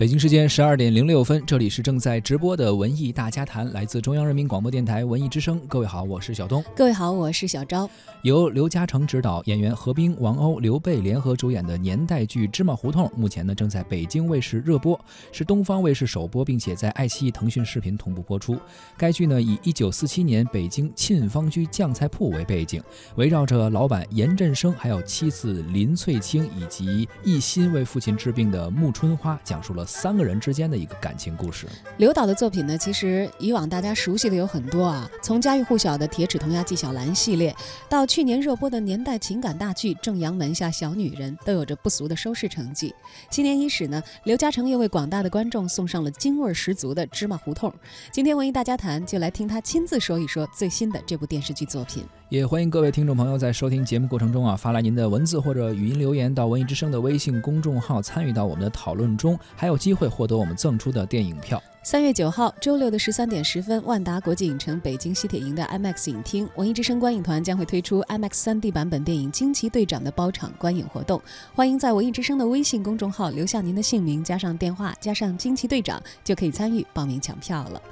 北京时间十二点零六分，这里是正在直播的文艺大家谈，来自中央人民广播电台文艺之声。各位好，我是小东。各位好，我是小昭。由刘嘉诚执导，演员何冰、王鸥、刘蓓联合主演的年代剧《芝麻胡同》，目前呢正在北京卫视热播，是东方卫视首播，并且在爱奇艺、腾讯视频同步播出。该剧呢以一九四七年北京沁芳居酱菜铺为背景，围绕着老板严振声，还有妻子林翠卿以及一心为父亲治病的穆春花，讲述了。三个人之间的一个感情故事。刘导的作品呢，其实以往大家熟悉的有很多啊，从家喻户晓的《铁齿铜牙纪晓岚》系列，到去年热播的年代情感大剧《正阳门下小女人》，都有着不俗的收视成绩。新年伊始呢，刘嘉诚又为广大的观众送上了京味十足的《芝麻胡同》。今天文艺大家谈就来听他亲自说一说最新的这部电视剧作品。也欢迎各位听众朋友在收听节目过程中啊，发来您的文字或者语音留言到文艺之声的微信公众号，参与到我们的讨论中，还有机会获得我们赠出的电影票。三月九号周六的十三点十分，万达国际影城北京西铁营的 IMAX 影厅，文艺之声观影团将会推出 IMAX 3D 版本电影《惊奇队长》的包场观影活动。欢迎在文艺之声的微信公众号留下您的姓名，加上电话，加上惊奇队长，就可以参与报名抢票了。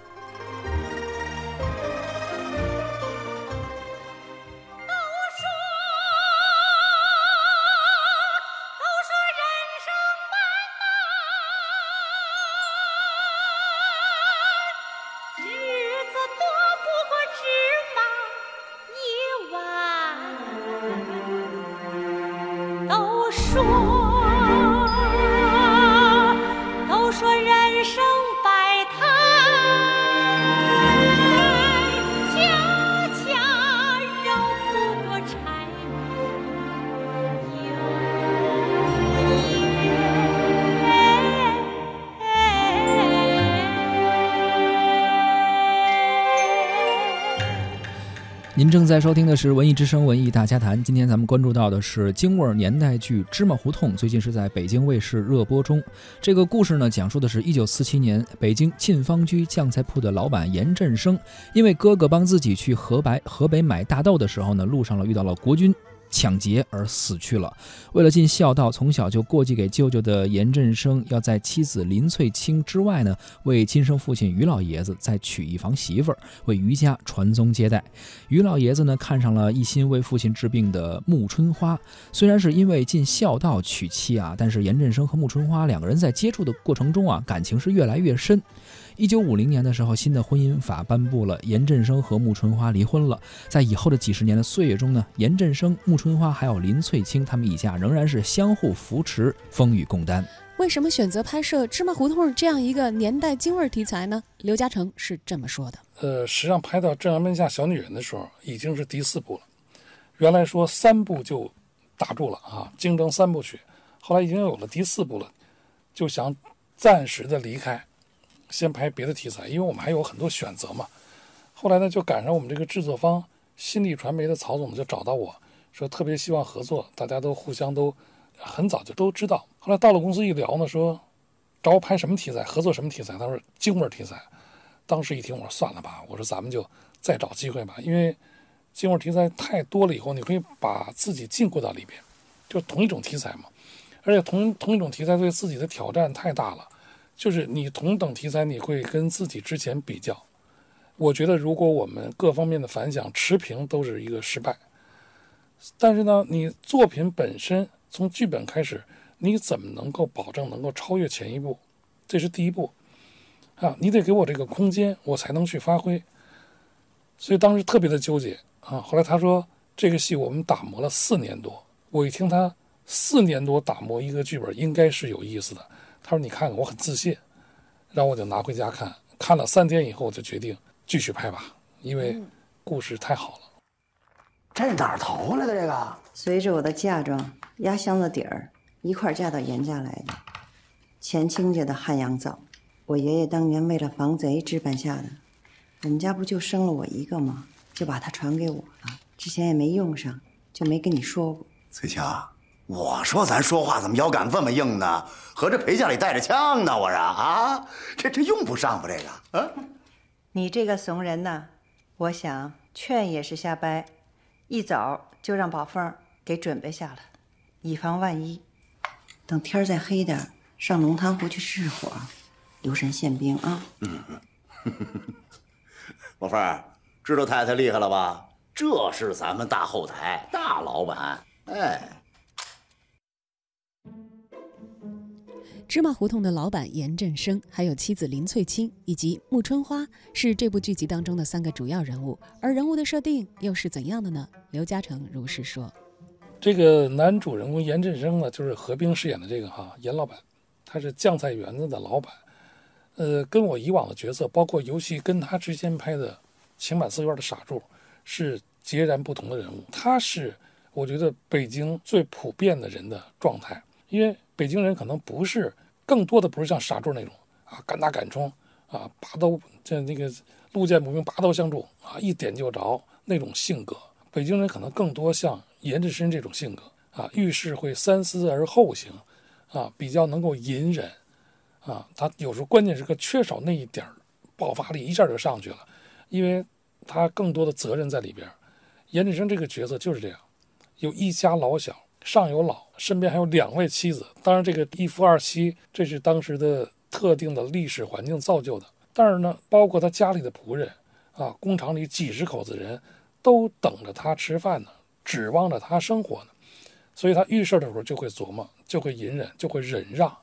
您正在收听的是《文艺之声·文艺大家谈》。今天咱们关注到的是京味儿年代剧《芝麻胡同》，最近是在北京卫视热播中。这个故事呢，讲述的是一九四七年北京沁芳居酱菜铺的老板严振声，因为哥哥帮自己去河白河北买大豆的时候呢，路上了遇到了国军。抢劫而死去了。为了尽孝道，从小就过继给舅舅的严振声，要在妻子林翠清之外呢，为亲生父亲于老爷子再娶一房媳妇儿，为于家传宗接代。于老爷子呢，看上了一心为父亲治病的穆春花。虽然是因为尽孝道娶妻啊，但是严振声和穆春花两个人在接触的过程中啊，感情是越来越深。一九五零年的时候，新的婚姻法颁布了，严振声和穆春花离婚了。在以后的几十年的岁月中呢，严振声、穆春花还有林翠清他们一家仍然是相互扶持，风雨共担。为什么选择拍摄《芝麻胡同》这样一个年代京味题材呢？刘嘉诚是这么说的：呃，实际上拍到《正阳门下小女人》的时候，已经是第四部了。原来说三部就打住了啊，竞争三部曲。后来已经有了第四部了，就想暂时的离开。先拍别的题材，因为我们还有很多选择嘛。后来呢，就赶上我们这个制作方新力传媒的曹总就找到我说，特别希望合作，大家都互相都很早就都知道。后来到了公司一聊呢，说找我拍什么题材，合作什么题材？他说京味题材。当时一听，我说算了吧，我说咱们就再找机会吧，因为京味题材太多了，以后你可以把自己禁锢到里边，就同一种题材嘛，而且同同一种题材对自己的挑战太大了。就是你同等题材，你会跟自己之前比较。我觉得，如果我们各方面的反响持平，都是一个失败。但是呢，你作品本身从剧本开始，你怎么能够保证能够超越前一部？这是第一步啊！你得给我这个空间，我才能去发挥。所以当时特别的纠结啊。后来他说，这个戏我们打磨了四年多。我一听他四年多打磨一个剧本，应该是有意思的。他说：“你看看，我很自信，然后我就拿回家看，看了三天以后，我就决定继续拍吧，因为故事太好了。这是哪儿淘回来的？这个随着我的嫁妆压箱子底儿一块嫁到严家来的，前清家的汉阳造，我爷爷当年为了防贼置办下的。我们家不就生了我一个吗？就把它传给我了，之前也没用上，就没跟你说过。翠霞。”我说咱说话怎么腰杆这么硬呢？合着陪嫁里带着枪呢？我说啊，这这用不上吧？这个啊，你这个怂人呢，我想劝也是瞎掰，一早就让宝凤给准备下了，以防万一。等天再黑点，上龙潭湖去试火，留神宪兵啊！宝凤，知道太太厉害了吧？这是咱们大后台大老板，哎。芝麻胡同的老板严振声，还有妻子林翠青以及穆春花，是这部剧集当中的三个主要人物。而人物的设定又是怎样的呢？刘嘉诚如是说：“这个男主人公严振声呢，就是何冰饰演的这个哈严老板，他是酱菜园子的老板。呃，跟我以往的角色，包括尤其跟他之前拍的《情满寺院的傻柱》，是截然不同的人物。他是我觉得北京最普遍的人的状态，因为。”北京人可能不是，更多的不是像傻柱那种啊，敢打敢冲啊，拔刀这那个路见不平拔刀相助啊，一点就着那种性格。北京人可能更多像严志深这种性格啊，遇事会三思而后行啊，比较能够隐忍啊。他有时候关键时刻缺少那一点爆发力，一下就上去了，因为他更多的责任在里边。严志深这个角色就是这样，有一家老小。上有老，身边还有两位妻子。当然，这个一夫二妻，这是当时的特定的历史环境造就的。但是呢，包括他家里的仆人啊，工厂里几十口子人都等着他吃饭呢，指望着他生活呢。所以他遇事的时候就会琢磨，就会隐忍，就会忍让。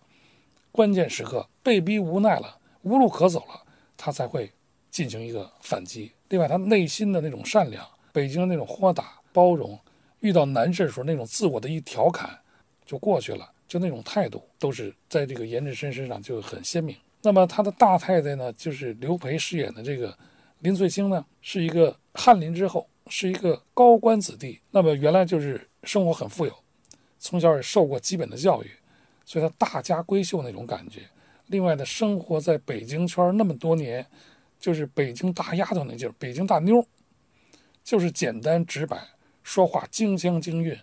关键时刻被逼无奈了，无路可走了，他才会进行一个反击。另外，他内心的那种善良，北京的那种豁达包容。遇到难事的时候，那种自我的一调侃就过去了，就那种态度都是在这个严志深身上就很鲜明。那么他的大太太呢，就是刘培饰演的这个林翠卿呢，是一个翰林之后，是一个高官子弟。那么原来就是生活很富有，从小也受过基本的教育，所以他大家闺秀那种感觉。另外呢，生活在北京圈那么多年，就是北京大丫头那劲儿，北京大妞，就是简单直白。说话京腔京韵，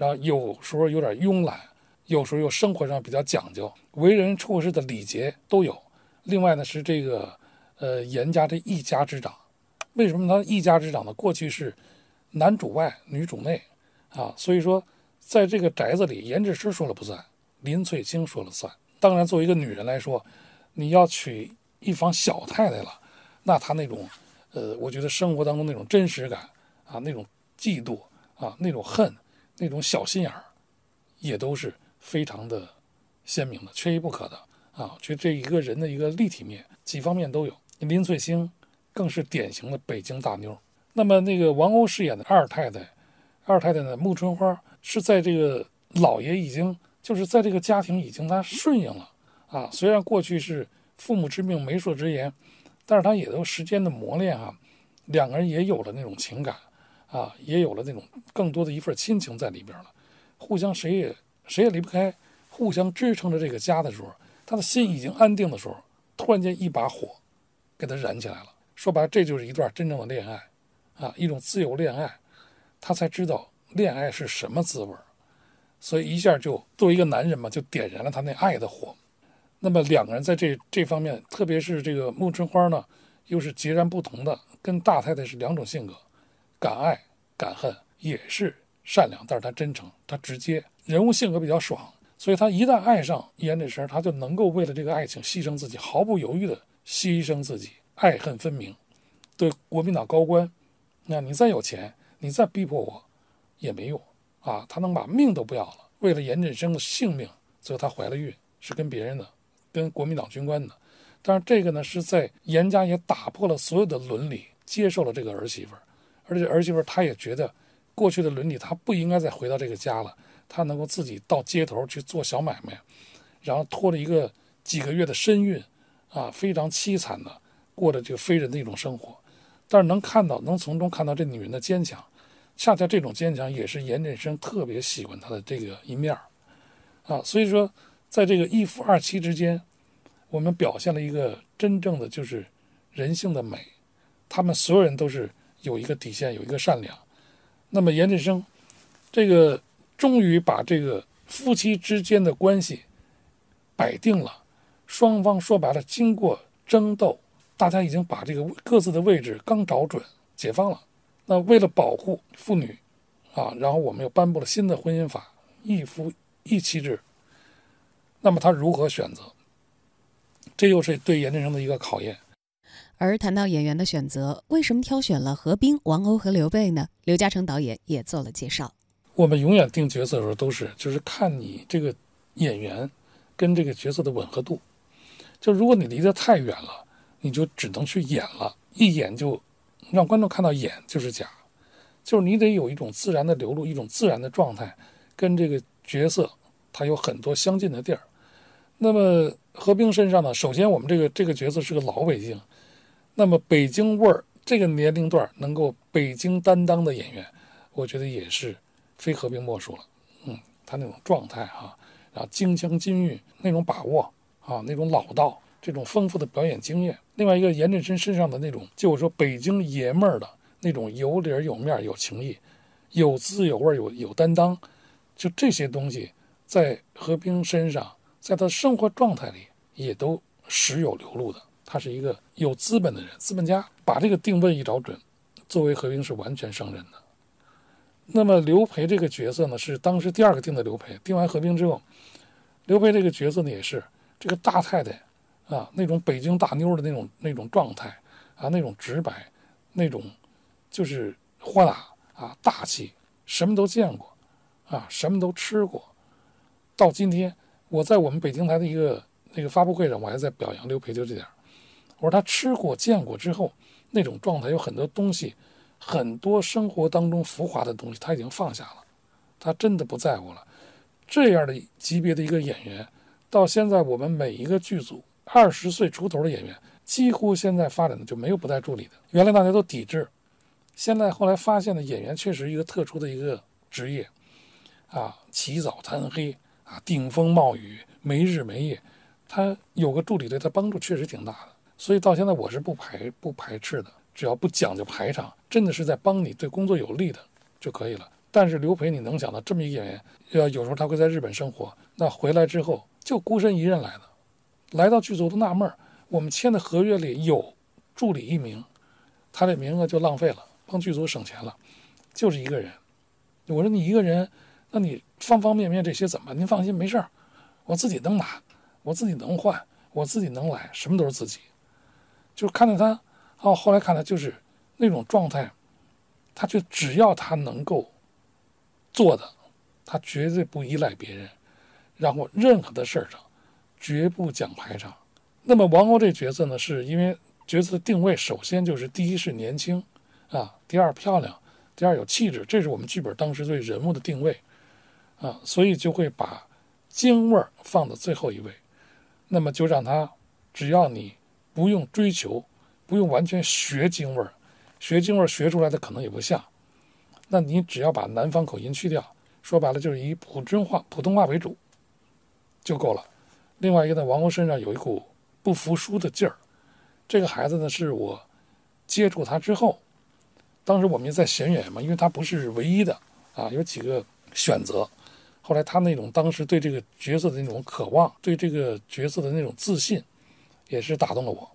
然后有时候有点慵懒，有时候又生活上比较讲究，为人处事的礼节都有。另外呢是这个，呃，严家这一家之长。为什么他一家之长呢？过去是男主外女主内啊，所以说在这个宅子里，严志师说了不算，林翠卿说了算。当然，作为一个女人来说，你要娶一房小太太了，那她那种，呃，我觉得生活当中那种真实感啊，那种嫉妒。啊，那种恨，那种小心眼儿，也都是非常的鲜明的，缺一不可的啊！就这一个人的一个立体面，几方面都有。林翠星更是典型的北京大妞。那么那个王鸥饰演的二太太，二太太呢，穆春花是在这个老爷已经就是在这个家庭已经他顺应了啊。虽然过去是父母之命媒妁之言，但是他也都时间的磨练啊，两个人也有了那种情感。啊，也有了那种更多的一份亲情在里边了，互相谁也谁也离不开，互相支撑着这个家的时候，他的心已经安定的时候，突然间一把火，给他燃起来了。说白了，这就是一段真正的恋爱，啊，一种自由恋爱，他才知道恋爱是什么滋味所以一下就作为一个男人嘛，就点燃了他那爱的火。那么两个人在这这方面，特别是这个木春花呢，又是截然不同的，跟大太太是两种性格。敢爱敢恨也是善良，但是他真诚，他直接，人物性格比较爽，所以他一旦爱上严志生，他就能够为了这个爱情牺牲自己，毫不犹豫的牺牲自己，爱恨分明。对国民党高官，那你再有钱，你再逼迫我，也没用啊！他能把命都不要了，为了严振生的性命，最后他怀了孕，是跟别人的，跟国民党军官的。但是这个呢，是在严家也打破了所有的伦理，接受了这个儿媳妇。而且儿媳妇她也觉得，过去的伦理她不应该再回到这个家了，她能够自己到街头去做小买卖，然后拖着一个几个月的身孕，啊，非常凄惨的过着这个非人的一种生活。但是能看到，能从中看到这女人的坚强，恰恰这种坚强也是严振生特别喜欢她的这个一面儿，啊，所以说，在这个一夫二妻之间，我们表现了一个真正的就是人性的美，他们所有人都是。有一个底线，有一个善良。那么严振生，这个终于把这个夫妻之间的关系摆定了。双方说白了，经过争斗，大家已经把这个各自的位置刚找准，解放了。那为了保护妇女，啊，然后我们又颁布了新的婚姻法，一夫一妻制。那么他如何选择？这又是对严振声的一个考验。而谈到演员的选择，为什么挑选了何冰、王鸥和刘备呢？刘嘉诚导演也做了介绍。我们永远定角色的时候都是，就是看你这个演员跟这个角色的吻合度。就如果你离得太远了，你就只能去演了，一演就让观众看到演就是假。就是你得有一种自然的流露，一种自然的状态，跟这个角色它有很多相近的地儿。那么何冰身上呢？首先我们这个这个角色是个老北京。那么北京味儿这个年龄段能够北京担当的演员，我觉得也是非何冰莫属了。嗯，他那种状态哈，然后京腔京韵那种把握啊，那种老道，这种丰富的表演经验。另外一个严振声身上的那种，就我说北京爷们儿的那种有理儿有面儿有情义，有滋有味有有担当，就这些东西在何冰身上，在他生活状态里也都时有流露的。他是一个有资本的人，资本家把这个定位一找准，作为和平是完全胜任的。那么刘培这个角色呢，是当时第二个定的刘培。定完和平之后，刘培这个角色呢，也是这个大太太啊，那种北京大妞的那种那种状态啊，那种直白，那种就是豁达啊，大气，什么都见过啊，什么都吃过。到今天，我在我们北京台的一个那个发布会上，我还在表扬刘培，就这点。我说他吃过见过之后，那种状态有很多东西，很多生活当中浮华的东西他已经放下了，他真的不在乎了。这样的级别的一个演员，到现在我们每一个剧组二十岁出头的演员，几乎现在发展的就没有不带助理的。原来大家都抵制，现在后来发现的演员确实一个特殊的一个职业，啊，起早贪黑啊，顶风冒雨，没日没夜，他有个助理对他帮助确实挺大的。所以到现在我是不排不排斥的，只要不讲究排场，真的是在帮你对工作有利的就可以了。但是刘培，你能想到这么一个演员，要有时候他会在日本生活，那回来之后就孤身一人来的，来到剧组都纳闷儿，我们签的合约里有助理一名，他这名额就浪费了，帮剧组省钱了，就是一个人。我说你一个人，那你方方面面这些怎么？您放心，没事儿，我自己能拿，我自己能换，我自己能来，什么都是自己。就看到他，哦，后来看他就是那种状态，他就只要他能够做的，他绝对不依赖别人，然后任何的事儿上绝不讲排场。那么王鸥这角色呢，是因为角色的定位，首先就是第一是年轻啊，第二漂亮，第二有气质，这是我们剧本当时对人物的定位啊，所以就会把京味放到最后一位，那么就让他只要你。不用追求，不用完全学京味儿，学京味儿学出来的可能也不像。那你只要把南方口音去掉，说白了就是以普通话普通话为主就够了。另外一个呢，王鸥身上有一股不服输的劲儿。这个孩子呢，是我接触他之后，当时我们也在选演员嘛，因为他不是唯一的啊，有几个选择。后来他那种当时对这个角色的那种渴望，对这个角色的那种自信。也是打动了我，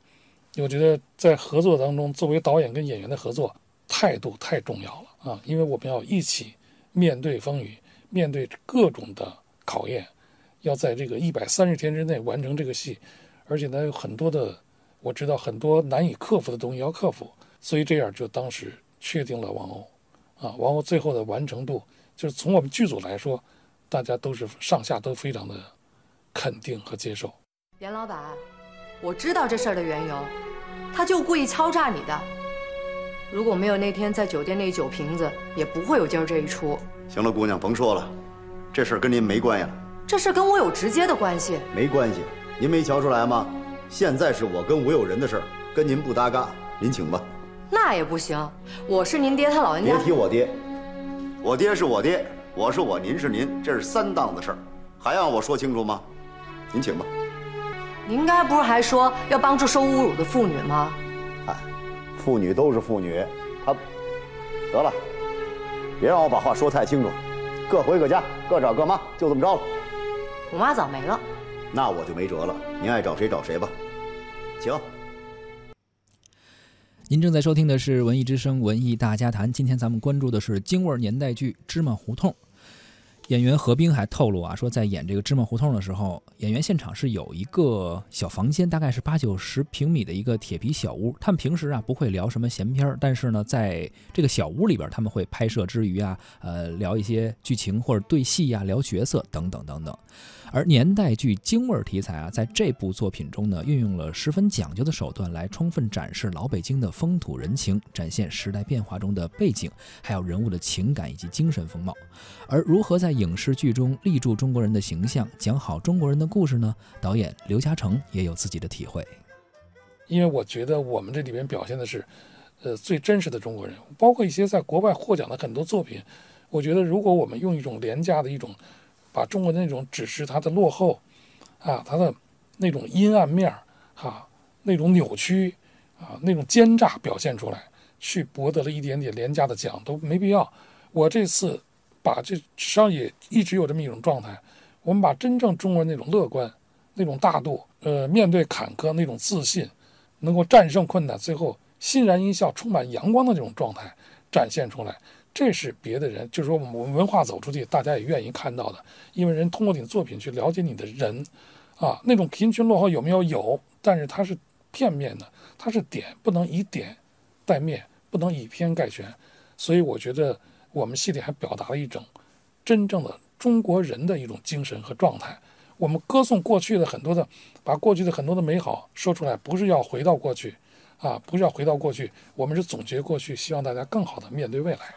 我觉得在合作当中，作为导演跟演员的合作态度太重要了啊！因为我们要一起面对风雨，面对各种的考验，要在这个一百三十天之内完成这个戏，而且呢有很多的我知道很多难以克服的东西要克服，所以这样就当时确定了王鸥啊，王鸥最后的完成度，就是从我们剧组来说，大家都是上下都非常的肯定和接受。严老板。我知道这事儿的缘由，他就故意敲诈你的。如果没有那天在酒店那酒瓶子，也不会有今儿这一出。行了，姑娘，甭说了，这事儿跟您没关系了。这事跟我有直接的关系。没关系，您没瞧出来吗？现在是我跟吴有仁的事儿，跟您不搭嘎，您请吧。那也不行，我是您爹他老人家。别提我爹，我爹是我爹，我是我，您是您，这是三档子事儿，还让我说清楚吗？您请吧。您该不是还说要帮助受侮辱的妇女吗？哎，妇女都是妇女，她得了，别让我把话说太清楚，各回各家，各找各妈，就这么着了。我妈早没了，那我就没辙了。您爱找谁找谁吧，请。您正在收听的是《文艺之声·文艺大家谈》，今天咱们关注的是京味年代剧《芝麻胡同》。演员何冰还透露啊，说在演这个芝麻胡同的时候，演员现场是有一个小房间，大概是八九十平米的一个铁皮小屋。他们平时啊不会聊什么闲篇儿，但是呢，在这个小屋里边，他们会拍摄之余啊，呃，聊一些剧情或者对戏呀、聊角色等等等等。而年代剧京味儿题材啊，在这部作品中呢，运用了十分讲究的手段来充分展示老北京的风土人情，展现时代变化中的背景，还有人物的情感以及精神风貌。而如何在影视剧中立住中国人的形象，讲好中国人的故事呢？导演刘嘉诚也有自己的体会。因为我觉得我们这里边表现的是，呃，最真实的中国人，包括一些在国外获奖的很多作品。我觉得如果我们用一种廉价的一种。把中国的那种只是它的落后，啊，它的那种阴暗面儿，哈，那种扭曲，啊，那种奸诈表现出来，去博得了一点点廉价的奖都没必要。我这次把这实际上也一直有这么一种状态，我们把真正中国人那种乐观、那种大度，呃，面对坎坷那种自信，能够战胜困难，最后欣然一笑、充满阳光的这种状态展现出来。这是别的人，就是说我们文化走出去，大家也愿意看到的。因为人通过你的作品去了解你的人，啊，那种贫穷落后有没有？有，但是它是片面的，它是点，不能以点带面，不能以偏概全。所以我觉得我们戏里还表达了一种真正的中国人的一种精神和状态。我们歌颂过去的很多的，把过去的很多的美好说出来，不是要回到过去，啊，不是要回到过去，我们是总结过去，希望大家更好的面对未来。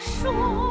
说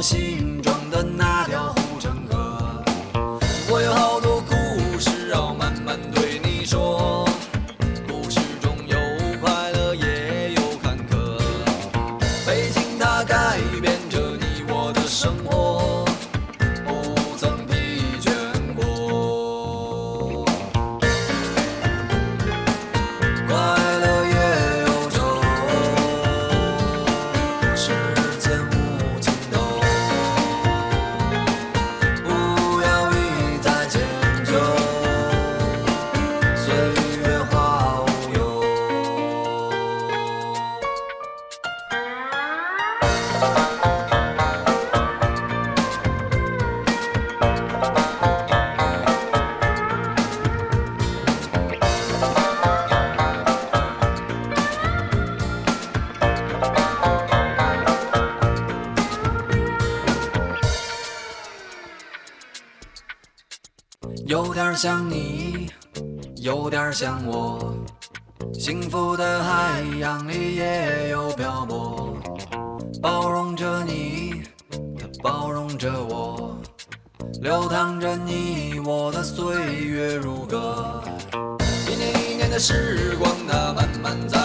心中的那条护城河。有点像你，有点像我，幸福的海洋里也有漂泊，包容着你，它包容着我，流淌着你我的岁月如歌。一年一年的时光，它慢慢走